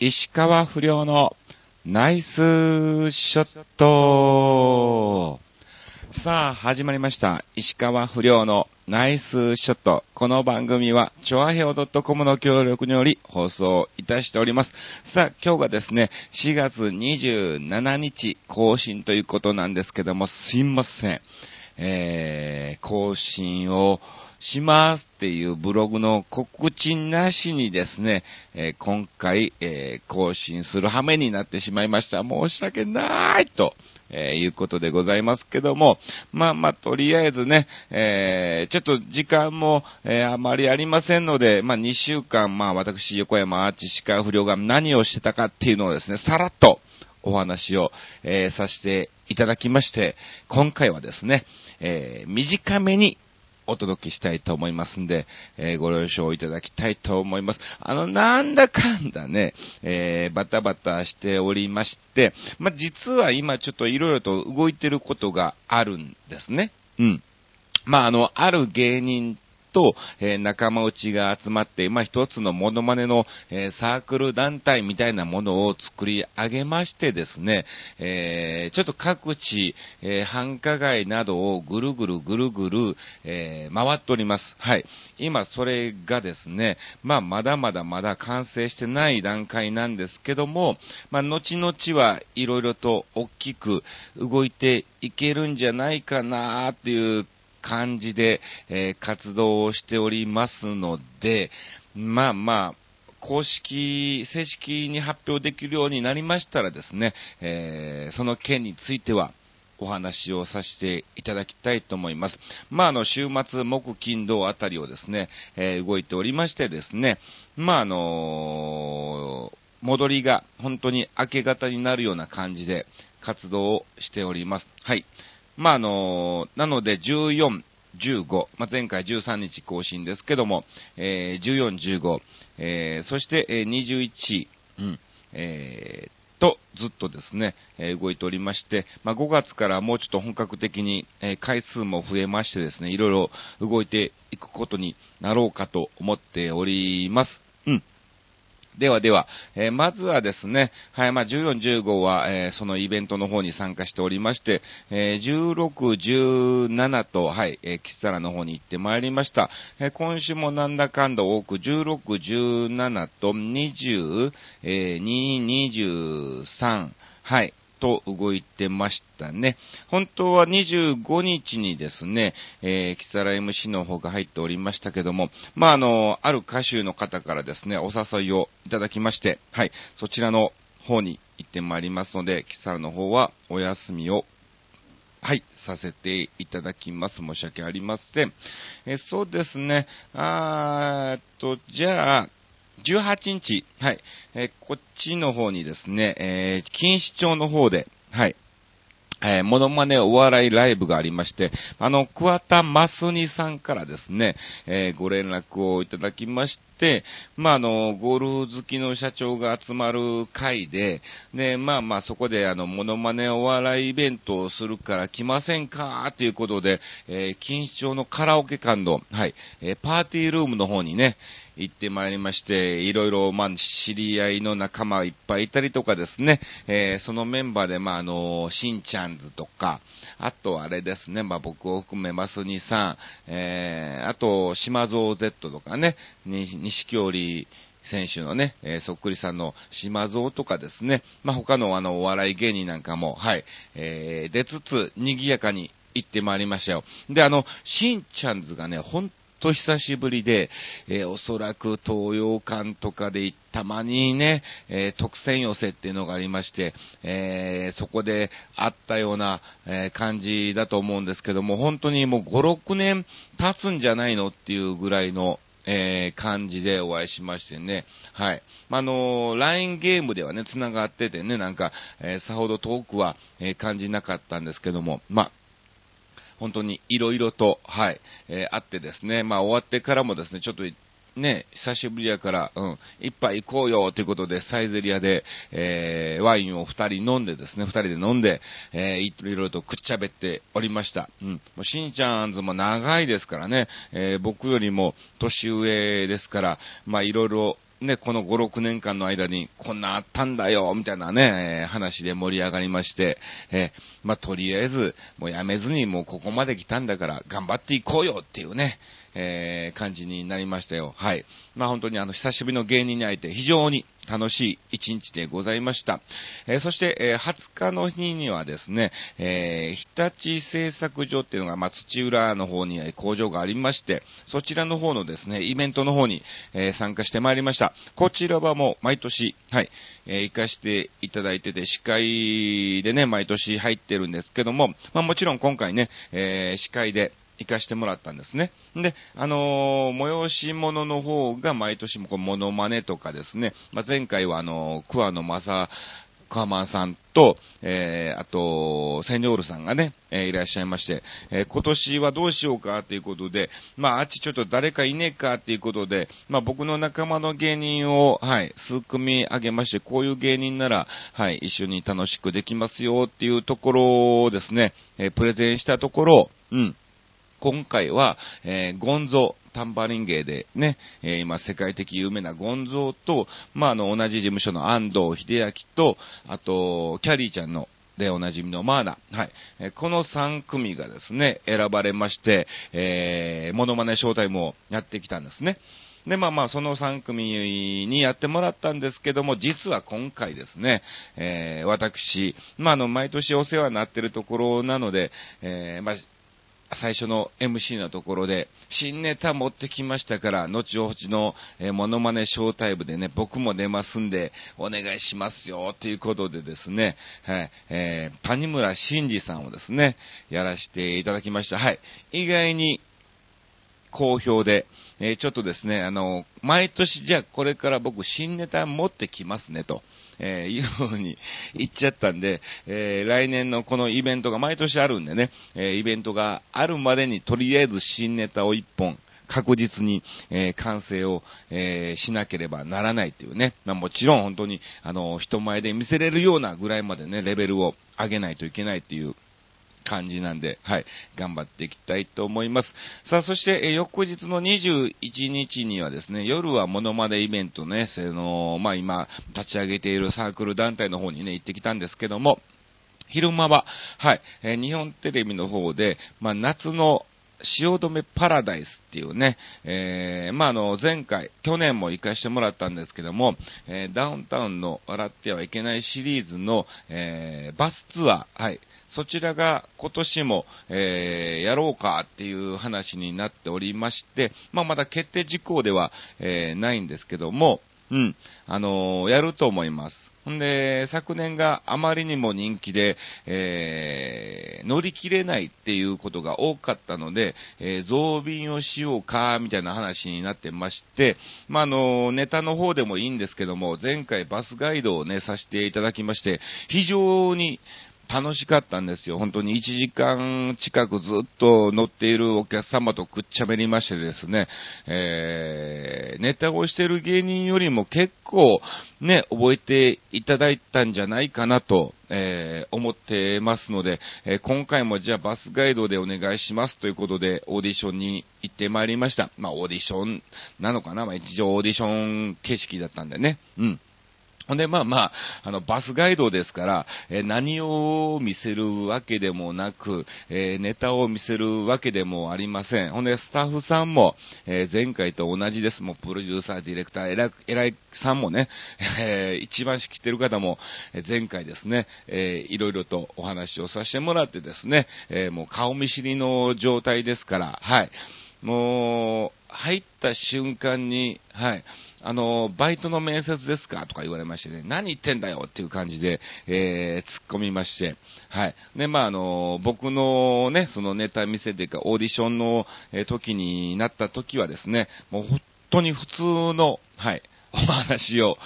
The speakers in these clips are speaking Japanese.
石川不良のナイスショットさあ、始まりました。石川不良のナイスショット。この番組は、チョアヘオ .com の協力により放送いたしております。さあ、今日がですね、4月27日更新ということなんですけども、すいません。えー、更新をしますっていうブログの告知なしにですね、えー今回、えー更新する羽目になってしまいました。申し訳ないと、えーいうことでございますけども、まあまあ、とりあえずね、えちょっと時間も、えあまりありませんので、まあ2週間、まあ私、横山アーチ石川不良が何をしてたかっていうのをですね、さらっと、お話を、えーさせていただきまして、今回はですね、えー短めにお届けしたいと思いますんで、えーご了承いただきたいと思います。あの、なんだかんだね、えーバタバタしておりまして、まあ、実は今ちょっと色々と動いてることがあるんですね。うん。まあ、あの、ある芸人と、えー仲間内が集まって、まあ、一つのモノマネの、えーサークル団体みたいなものを作り上げましてですね、えーちょっと各地、え繁華街などをぐるぐるぐるぐる、えー回っております。はい。今、それがですね、まあ、まだまだまだ完成してない段階なんですけども、まあ、後々はいろいろと大きく動いていけるんじゃないかなっていう感じで、えー活動をしておりますので、まあまあ、公式、正式に発表できるようになりましたらですね、えーその件については、お話をさせていただきたいと思います。まあ、あの、週末、木、金、土あたりをですね、えー動いておりましてですね、まあ、あのー戻りが本当に明け方になるような感じで活動をしております。はい。まあ、あのなので、14、15、まあ、前回13日更新ですけども、えー14、15、えーそして、えー21、うん、えーと、ずっとですね、え動いておりまして、まあ、5月からもうちょっと本格的に、え回数も増えましてですね、いろいろ動いていくことになろうかと思っております。うん。ではでは、えーまずはですね、はい、まあ、14、15は、えーそのイベントの方に参加しておりまして、えー16、17と、はい、えーキッサラの方に行ってまいりました。えー今週もなんだかんだ多く、16、17と20、えー2、23、はい、と動いてましたね。本当は25日にですね、えー、キサラ MC の方が入っておりましたけども、まあ、あの、ある歌手の方からですね、お誘いをいただきまして、はい、そちらの方に行ってまいりますので、キサラの方はお休みをはい、させていただきます。申し訳ありません。えそうですね、あーっと、じゃあ、18日、はい、えーこっちの方にですね、えー錦糸町の方で、はい、えーモノマネお笑いライブがありまして、あの、桑田マスニさんからですね、えーご連絡をいただきまして、まあ、あの、ゴルフ好きの社長が集まる会で、で、まあまあ、そこであの、モノマネお笑いイベントをするから来ませんか？ということで、えー錦糸町のカラオケ館の、はい、えーパーティールームの方にね、行ってまいりまして、いろいろ、まあ、知り合いの仲間いっぱいいたりとかですね、えーそのメンバーで、まあ、あの、しんちゃんずとか、あとあれですね、まあ、僕を含めますにさん、えーあと、島蔵 Z とかね、に西京里選手のね、えーそっくりさんの島蔵とかですね、まあ、他のあの、お笑い芸人なんかも、はい、えー出つつ、賑やかに行ってまいりましたよ。で、あの、しんちゃんずがね、本と久しぶりで、えーおそらく東洋館とかでたまにね、えー特選寄せっていうのがありまして、えーそこであったような、え感じだと思うんですけども、本当にもう5、6年経つんじゃないのっていうぐらいの、えー感じでお会いしましてね。はい。まあのー LINE ゲームではね、繋がっててね、なんか、えーさほど遠くは、えー感じなかったんですけども、まあ、本当にいろいろと、はい、えーあってですね、まあ終わってからもですね、ちょっとね、久しぶりやから、うん、一杯行こうよということで、サイゼリアで、えーワインを二人飲んでですね、二人で飲んで、えーいろいろとくっちゃべっておりました。うん。もうしんちゃんずも長いですからね、えー僕よりも年上ですから、まあいろいろ、ね、この5、6年間の間にこんなあったんだよ、みたいなね、え、話で盛り上がりまして、えー、まあ、とりあえず、もうやめずにもうここまで来たんだから頑張っていこうよっていうね、えー、感じになりましたよ。はい。まあ本当にあの、久しぶりの芸人に会えて非常に楽しい一日でございました。えー、そして、えー、20日の日にはですね、えー、日立製作所っていうのが、まあ、土浦の方に工場がありまして、そちらの方のですね、イベントの方に、え参加してまいりました。こちらはもう毎年、はい、え行かしていただいてて、司会でね、毎年入ってるんですけども、まあ、もちろん今回ね、え司会で、行かしてもらったんですね。で、あのー、催し物の方が毎年もこう、モノマネとかですね、まあ、前回はあのー、桑野正、カーマンさんと、えー、あと、セニョールさんがね、えー、いらっしゃいまして、えー、今年はどうしようかということで、まあ、あっちちょっと誰かいねえかということで、まあ、僕の仲間の芸人を、はい、数組挙げまして、こういう芸人なら、はい、一緒に楽しくできますよっていうところをですね、えプレゼンしたところ、うん、今回は、えー、ゴンゾタンバリン芸でね、えー、今世界的有名なゴンゾーと、まあ、あの、同じ事務所の安藤秀明と、あと、キャリーちゃんのでおなじみのマーナ。はい。えこの3組がですね、選ばれまして、えー、モノマネショータイムをやってきたんですね。で、まあまあ、その3組にやってもらったんですけども、実は今回ですね、えー、私、まあ、あの、毎年お世話になってるところなので、えー、まあ、最初の MC のところで、新ネタ持ってきましたから、後ほどの、えー、モノマネショータイムでね、僕も出ますんで、お願いしますよ、ということでですね、はい、えー、谷村新司さんをですね、やらせていただきました。はい。意外に、好評で、えー、ちょっとですね、あの、毎年じゃあこれから僕新ネタ持ってきますねと。えー、いうふうに言っちゃったんで、えー、来年のこのイベントが毎年あるんでね、えー、イベントがあるまでにとりあえず新ネタを1本、確実に、えー、完成を、えー、しなければならないというね。まあ、もちろん本当に、あの、人前で見せれるようなぐらいまでね、レベルを上げないといけないっていう感じなんで、はい、頑張っていきたいと思います。さあ、そして、え翌日の21日にはですね、夜はモノマネイベントね、その、まあ、今、立ち上げているサークル団体の方にね、行ってきたんですけども、昼間は、はい、え、日本テレビの方で、まあ、夏の汐留パラダイスっていうね、えー、まあ、あの、前回、去年も行かしてもらったんですけども、えー、ダウンタウンの笑ってはいけないシリーズの、えー、バスツアー、はい、そちらが今年も、えー、やろうかっていう話になっておりまして、まあ、まだ決定事項では、えー、ないんですけども、うん、あのー、やると思います。んで、昨年があまりにも人気で、えー、乗り切れないっていうことが多かったので、えー、増便をしようか、みたいな話になってまして、まあ、あの、ネタの方でもいいんですけども、前回バスガイドをね、させていただきまして、非常に、楽しかったんですよ。本当に1時間近くずっと乗っているお客様とくっちゃべりましてですね、えー、ネタをしてる芸人よりも結構ね、覚えていただいたんじゃないかなと、えー、思ってますので、えー、今回もじゃあバスガイドでお願いしますということでオーディションに行ってまいりました。まあオーディションなのかなまあ一応オーディション形式だったんでね。うん。ほんで、まあまあ、あの、バスガイドですから、え、何を見せるわけでもなく、え、ネタを見せるわけでもありません。ほんで、スタッフさんも、え、前回と同じです。もう、プロデューサー、ディレクター、偉偉いさんもね、え一番仕切ってる方も、え前回ですね、えいろいろとお話をさせてもらってですね、えもう顔見知りの状態ですから、はい。もう、入った瞬間に、はい、あの、バイトの面接ですか？とか言われましてね、何言ってんだよっていう感じで、えー、突っ込みまして、はい。で、まあ、あの、僕のね、そのネタ見せてか、オーディションの、え時になった時はですね、もう本当に普通の、はい、お話を、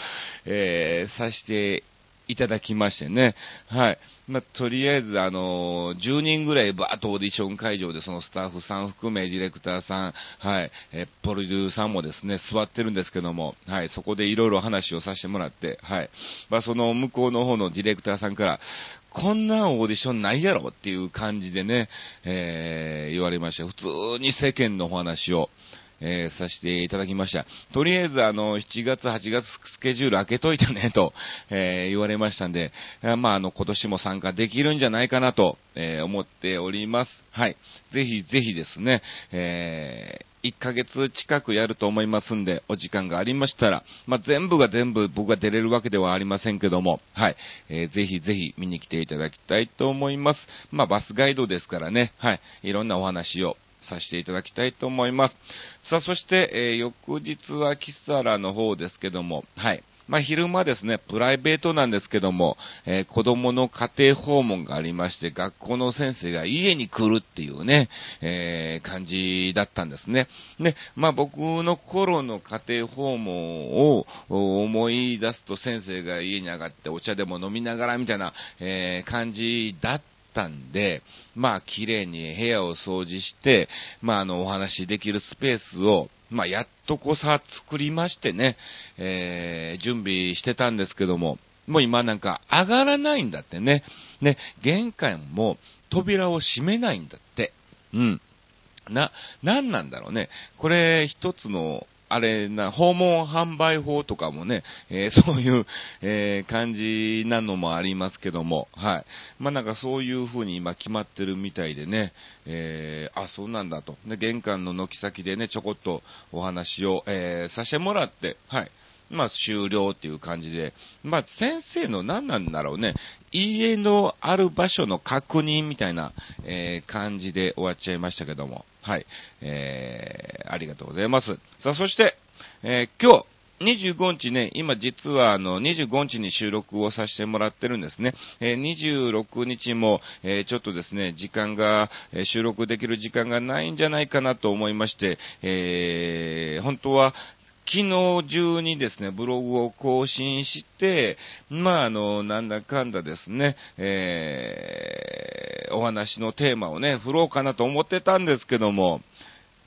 えー、させていただきましてね。はい。まあ、とりあえず、あのー、10人ぐらいバーッとオーディション会場でそのスタッフさん含め、ディレクターさん、はい、えプロデューサーもですね、座ってるんですけども、はい、そこでいろいろ話をさせてもらって、はい。まあ、その向こうの方のディレクターさんから、こんなオーディションないやろっていう感じでね、えー、言われました。普通に世間のお話を、えー、させていただきました。とりあえず、あの、7月、8月スケジュール開けといてね、と、えー、言われましたんで、まあ、あの、今年も参加できるんじゃないかなと、えー、思っております。はい。ぜひぜひですね、えー、1ヶ月近くやると思いますんで、お時間がありましたら、まあ、全部が全部僕が出れるわけではありませんけども、はい、えー、ぜひぜひ見に来ていただきたいと思います。まあ、バスガイドですからね、はい、いろんなお話をさせていただきたいと思います。さあ、そして、えー、翌日はキサラの方ですけども、はい。まあ、昼間ですね、プライベートなんですけども、えー、子供の家庭訪問がありまして、学校の先生が家に来るっていうね、えー、感じだったんですね。で、まあ、僕の頃の家庭訪問を思い出すと先生が家に上がってお茶でも飲みながらみたいな、えー、感じだったったんで、まあ、綺麗に部屋を掃除して、まあ、あの、お話しできるスペースを、まあ、やっとこさ作りましてね、えー、準備してたんですけども、もう今なんか上がらないんだってね。ね、玄関も扉を閉めないんだって。うん。な、なんなんだろうね。これ一つのあれな、訪問販売法とかもね、えー、そういう、えー、感じなのもありますけども、はい。まあ、なんかそういう風に今決まってるみたいでね、えー、あ、そうなんだと。で、玄関の軒先でね、ちょこっとお話を、えさせてもらって、はい。まあ、終了っていう感じで、まあ、先生の何なんだろうね、家のある場所の確認みたいな、えー、感じで終わっちゃいましたけども、はい、えー、ありがとうございます。さあ、そして、えー、今日、25日ね、今実はあの25日に収録をさせてもらってるんですね。えー、26日も、えー、ちょっとですね、時間が、えー、収録できる時間がないんじゃないかなと思いまして、えー、本当は昨日中にですね、ブログを更新して、まあ、あの、なんだかんだですね、えー、お話のテーマをね、振ろうかなと思ってたんですけども、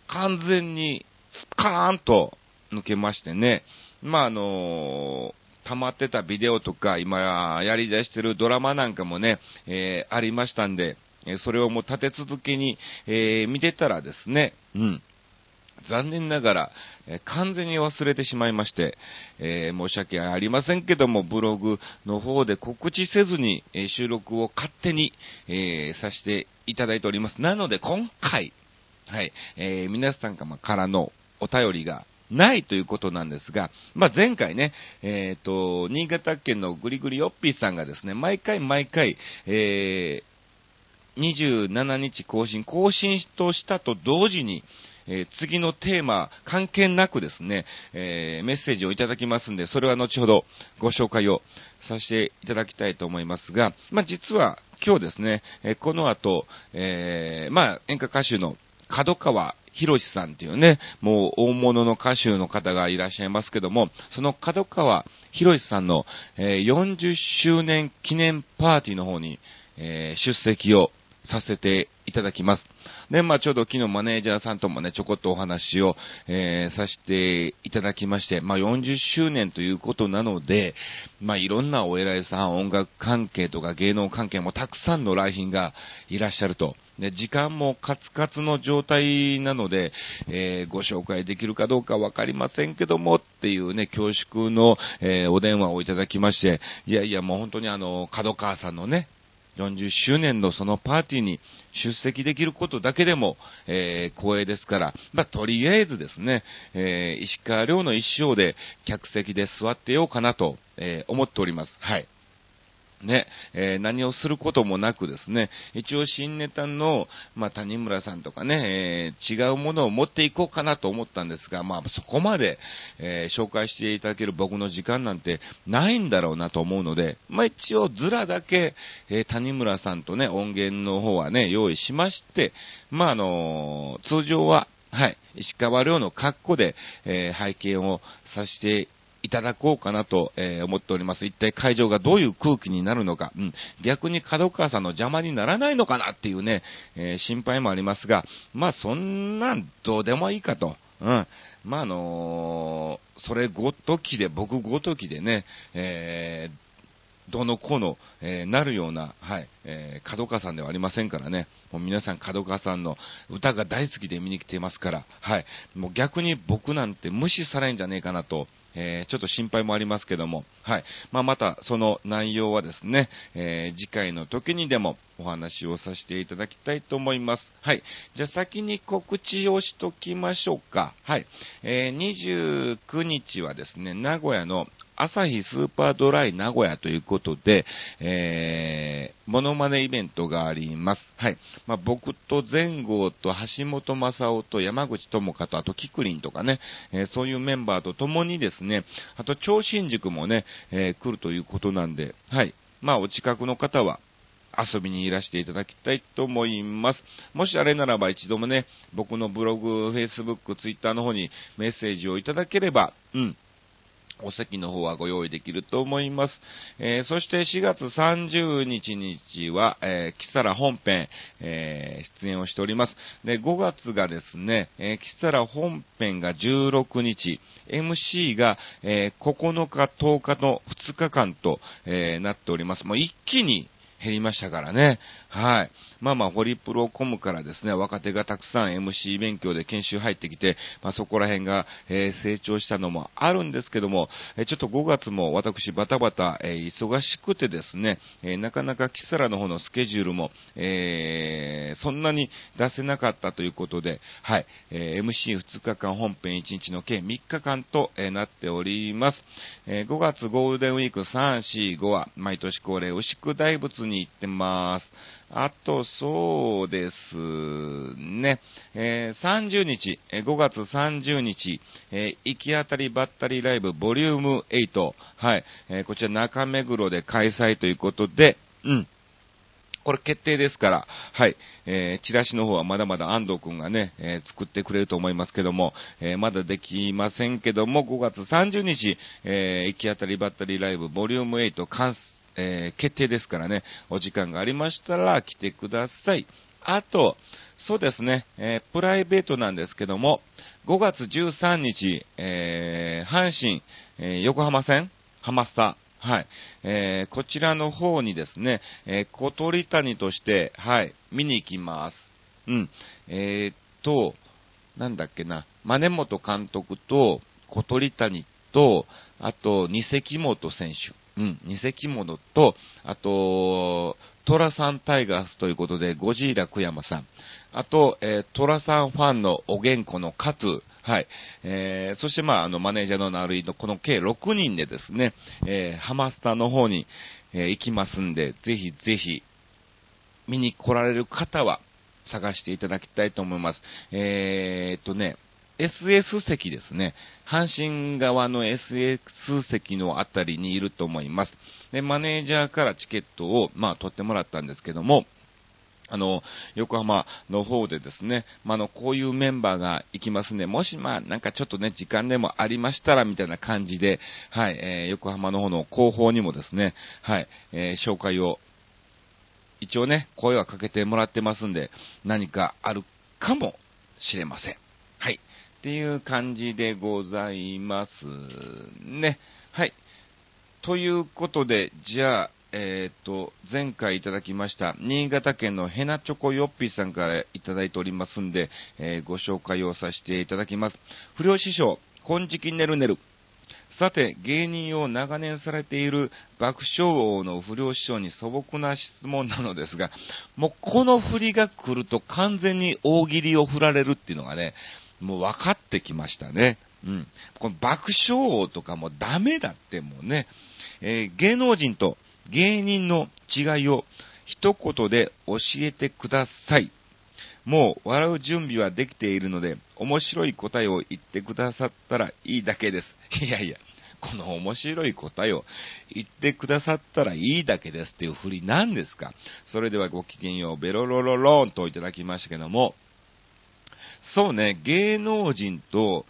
完全に、スカーンと抜けましてね、まあ、あの溜まってたビデオとか、今やり出してるドラマなんかもね、えー、ありましたんで、それをもう立て続けに、えー、見てたらですね、うん。残念ながら、えー、完全に忘れてしまいまして、えー、申し訳ありませんけども、ブログの方で告知せずに、えー、収録を勝手に、えさせていただいております。なので、今回、はい、え皆さんからのお便りがないということなんですが、まあ、前回ね、えっ、と、新潟県のぐりぐりよっぴーさんがですね、毎回毎回、え27日更新、更新としたと同時に、えー、次のテーマ、関係なくですね、えー、メッセージをいただきますんで、それは後ほどご紹介をさせていただきたいと思いますが、まあ、実は今日ですね、えー、この後、えまあ、演歌歌手の角川博さんっていうね、もう大物の歌手の方がいらっしゃいますけども、その角川博さんの、え40周年記念パーティーの方に、え出席をさせていただきます。で、まあちょうど昨日マネージャーさんともね、ちょこっとお話を、えー、させていただきまして、まあ40周年ということなので、まあいろんなお偉いさん、音楽関係とか芸能関係もたくさんの来賓がいらっしゃると。で、時間もカツカツの状態なので、えー、ご紹介できるかどうかわかりませんけどもっていうね、恐縮の、えー、お電話をいただきまして、いやいやもう本当にあの、角川さんのね、40周年のそのパーティーに出席できることだけでも、えー、光栄ですから、まあ、とりあえずですね、えー、石川遼の一生で客席で座ってようかなと、えー、思っております。はい。ね、えー、何をすることもなくですね、一応新ネタの、まあ、谷村さんとかね、えー、違うものを持っていこうかなと思ったんですが、まあ、そこまで、えー、紹介していただける僕の時間なんてないんだろうなと思うので、まあ、一応ズラだけ、え谷村さんとね、音源の方はね、用意しまして、まあ、あの通常は、はい。石川遼の格好で、えー、拝見をさせていただこうかなと、えー、思っております。一体会場がどういう空気になるのか、うん、逆に角川さんの邪魔にならないのかなっていうね、えー、心配もありますが、まあそんなんどうでもいいかと。うん。まあ、あのー、それごときで、僕ごときでね、えー、どの子の、えー、なるような、はい、えー、角川さんではありませんからね。もう皆さん角川さんの歌が大好きで見に来ていますから、はい。もう逆に僕なんて無視されんじゃねえかなと、えー、ちょっと心配もありますけども、はい。まあ、また、その内容はですね、えー、次回の時にでもお話をさせていただきたいと思います。はい。じゃあ先に告知をしときましょうか。はい。えー、29日はですね、名古屋の朝日スーパードライ名古屋ということで、えー、モノマネイベントがあります。はい。まあ、僕と前後と橋本正夫と山口智香と、あとキクリンとかね、えー、そういうメンバーと共にですね、あと超新塾もね、えー、来るということなんで、はい。まあ、お近くの方は、遊びにいらしていただきたいと思います。もしあれならば一度もね、僕のブログ、Facebook、Twitter の方にメッセージをいただければ、うん、お席の方はご用意できると思います。えー、そして4月30日日は、えー、キサラ本編、えー、出演をしております。で、5月がですね、えー、キサラ本編が16日、MC が、えー、9日、10日の2日間と、え、なっております。もう一気に減りましたからね。はい。まあまあ、ホリプロコムからですね、若手がたくさん MC 勉強で研修入ってきて、まあそこら辺が、えー、成長したのもあるんですけども、えー、ちょっと5月も私バタバタ、えー、忙しくてですね、えなかなかキサラの方のスケジュールも、えそんなに出せなかったということで、はい、え MC2 日間本編1日の計3日間と、えなっております。え5月ゴールデンウィーク3、4、5は毎年恒例牛久大仏にに行ってます。あと、そうですね、えー、30日、5月30日、えー、行き当たりばったりライブボリューム8、はい、えー、こちら中目黒で開催ということで、うん。これ決定ですから、はい、えー、チラシの方はまだまだ安藤くんがね、えー、作ってくれると思いますけども、えー、まだできませんけども、5月30日、えー、行き当たりばったりライブボリューム8完えー、決定ですからね、お時間がありましたら来てください。あと、そうですね、えー、プライベートなんですけども、5月13日、えー、阪神、え、横浜戦、ハマスタ、はい、え、こちらの方にですね、え、小鳥谷として、はい、見に行きます。うん、え、っと、なんだっけな、真根本監督と小鳥谷と、あと、二関本選手。うん、二関物と、あと、トラさんタイガースということで、ゴジーラクヤマさん。あと、えー、トラさんファンのおげんこのカツ。はい。えー、そして、まあ、あの、マネージャーのナルイのこの計6人でですね、えー、ハマスタの方に、えー、行きますんで、ぜひぜひ、見に来られる方は、探していただきたいと思います。えー、っとね、SS 席ですね。阪神側の SS 席のあたりにいると思います。で、マネージャーからチケットを、まあ、取ってもらったんですけども、あの、横浜の方でですね、まあ、の、こういうメンバーが行きますね。もし、まあ、なんかちょっとね、時間でもありましたら、みたいな感じで、はい、えー、横浜の方の広報にもですね、はい、えー、紹介を、一応ね、声はかけてもらってますんで、何かあるかもしれません。っていう感じでございますね。はい。ということで、じゃあ、えっ、ー、と、前回いただきました、新潟県のヘナチョコヨッピーさんからいただいておりますんで、えー、ご紹介をさせていただきます。不良師匠、金色ねるねる。さて、芸人を長年されている爆笑王の不良師匠に素朴な質問なのですが、もうこの振りが来ると完全に大喜利を振られるっていうのがね、もう分かってきましたね。うん。この爆笑王とかもダメだってもうね、えー、芸能人と芸人の違いを一言で教えてください。もう笑う準備はできているので、面白い答えを言ってくださったらいいだけです。いやいや、この面白い答えを言ってくださったらいいだけですっていう振りなんですか？それではごきげんよう、ベロロロローンといただきましたけども、そうね、芸能人と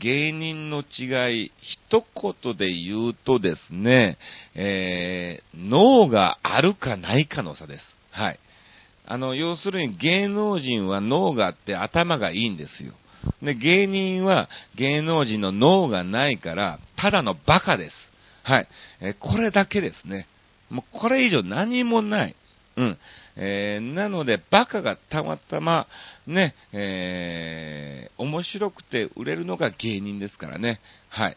芸人の違い、一言で言うとですね、えー、脳があるかないかの差です。はい。あの、要するに芸能人は脳があって頭がいいんですよ。で、芸人は芸能人の脳がないから、ただのバカです。はい。えこれだけですね。もうこれ以上何もない。うん。えー、なので、バカがたまたま、ね、えー、面白くて売れるのが芸人ですからね。はい。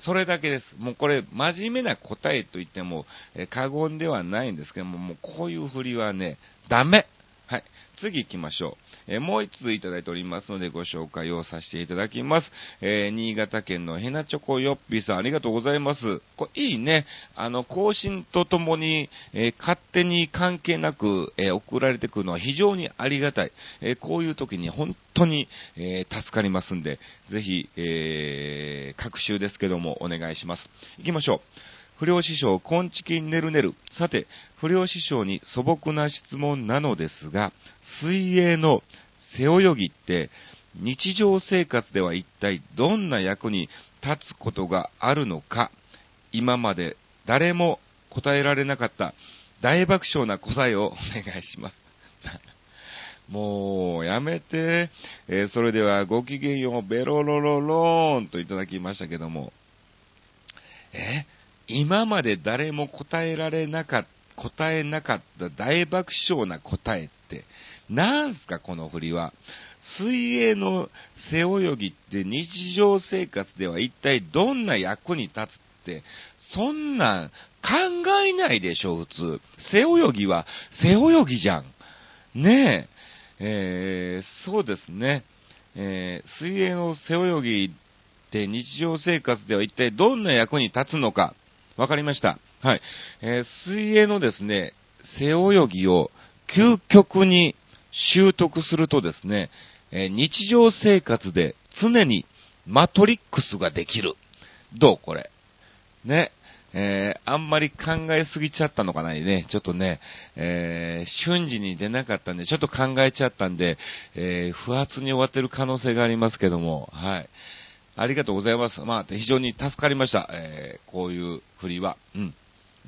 それだけです。もうこれ、真面目な答えと言っても、えー過言ではないんですけども、もうこういう振りはね、ダメはい。次行きましょう。えーもう一通いただいておりますのでご紹介をさせていただきます。えー新潟県のヘナチョコヨッピーさんありがとうございます。これいいね。あの、更新とともに、えー勝手に関係なく、え送られてくるのは非常にありがたい。えこういう時に本当に、え助かりますんで、ぜひ、えー、各週ですけどもお願いします。行きましょう。不良師匠、こんちきんねるねる。さて、不良師匠に素朴な質問なのですが、水泳の背泳ぎって、日常生活では一体どんな役に立つことがあるのか、今まで誰も答えられなかった大爆笑な答えをお願いします。もう、やめて。えーそれでは、ごきげんよう、ベロロロローンといただきましたけども、え今まで誰も答えられなかった、答えなかった大爆笑な答えって、なんすか、この振りは。水泳の背泳ぎって日常生活では一体どんな役に立つって、そんなん考えないでしょ、普通。背泳ぎは背泳ぎじゃん。ねえ、えーそうですね。えー水泳の背泳ぎって日常生活では一体どんな役に立つのか、わかりました。はい。えー水泳のですね、背泳ぎを究極に習得するとですね、えー日常生活で常にマトリックスができる。どうこれ。ね。えーあんまり考えすぎちゃったのかなね。ちょっとね、えー瞬時に出なかったんで、ちょっと考えちゃったんで、えー不発に終わってる可能性がありますけども、はい。ありがとうございます。まあ、非常に助かりました。えーこういう振りは。うん。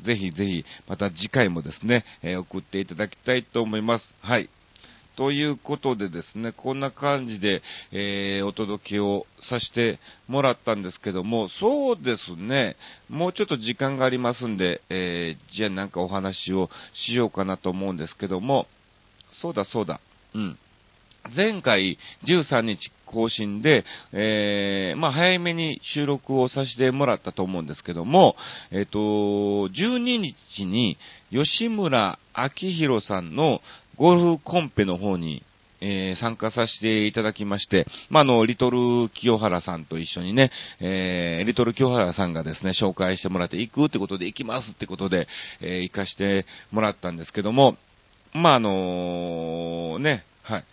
ぜひぜひ、また次回もですね、えー送っていただきたいと思います。はい。ということでですね、こんな感じで、えーお届けをさせてもらったんですけども、そうですね、もうちょっと時間がありますんで、えーじゃあなんかお話をしようかなと思うんですけども、そうだそうだ、うん。前回13日更新で、えーまあ早めに収録をさせてもらったと思うんですけども、えっ、と、12日に吉村明宏さんのゴルフコンペの方に、えー参加させていただきまして、まあ、あの、リトル清原さんと一緒にね、えーリトル清原さんがですね、紹介してもらって、行くってことで行きますってことで、えー行かしてもらったんですけども、まあ、あのね、はい。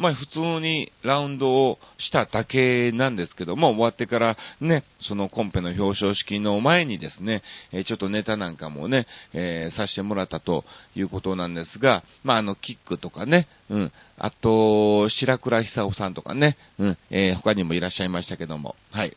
まあ普通にラウンドをしただけなんですけども、終わってからね、そのコンペの表彰式の前にですね、えちょっとネタなんかもね、えーさせてもらったということなんですが、まああの、キックとかね、うん、あと、白倉久夫さんとかね、うん、えー他にもいらっしゃいましたけども、はい。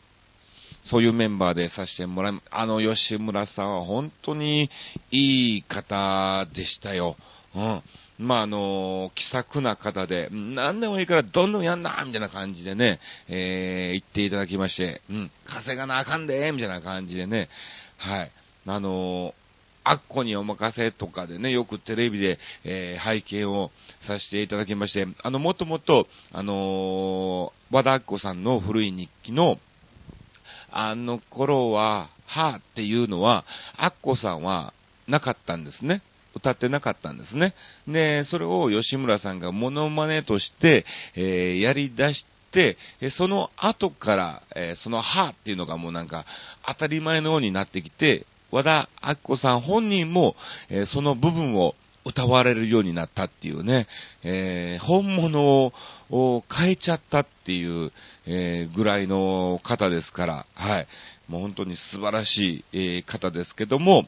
そういうメンバーでさせてもらい、あの、吉村さんは本当にいい方でしたよ。うん。まあ、あの、気さくな方で、何でもいいからどんどんやんなみたいな感じでね、えー、言っていただきまして、うん、稼がなあかんでみたいな感じでね、はい。あのあっこにお任せとかでね、よくテレビで、えー拝見をさせていただきまして、あの、もともと、あのー和田アッコさんの古い日記の、あの頃は、はっていうのは、アッコさんはなかったんですね。歌ってなかったんですね。で、それを吉村さんがモノマネとして、えーやり出して、えその後から、えーそのはーっていうのがもうなんか当たり前のようになってきて、和田アッコさん本人も、えーその部分を歌われるようになったっていうね、えー本物をを変えちゃったっていう、えーぐらいの方ですから、はい。もう本当に素晴らしい、えー方ですけども、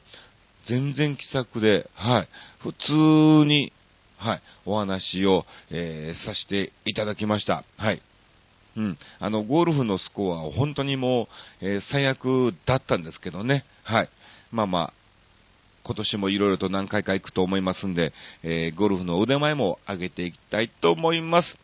全然気さくで、はい。普通に、はい。お話を、えーさせていただきました。はい。うん。あの、ゴルフのスコアは本当にもう、えー最悪だったんですけどね。はい。まあまあ、今年もいろいろと何回か行くと思いますんで、えーゴルフの腕前も上げていきたいと思います。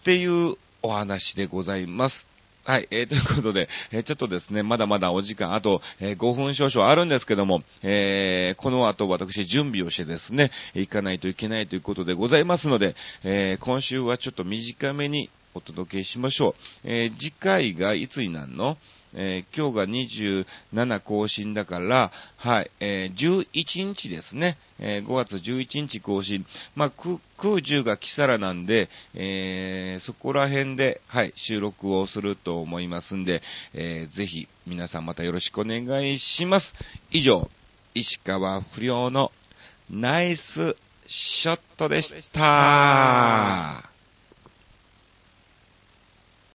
っていうお話でございます。はい、えー、ということで、えー、ちょっとですね、まだまだお時間、あと、えー、5分少々あるんですけども、えー、この後私準備をしてですね、行かないといけないということでございますので、えー、今週はちょっと短めにお届けしましょう。えー、次回がいつになるの？えー、今日が27更新だから、はい、えー、11日ですね。えー、5月11日更新。まあ、空、中がキサラなんで、えー、そこら辺で、はい、収録をすると思いますんで、えー、ぜひ、皆さんまたよろしくお願いします。以上、石川不良のナイスショットでした。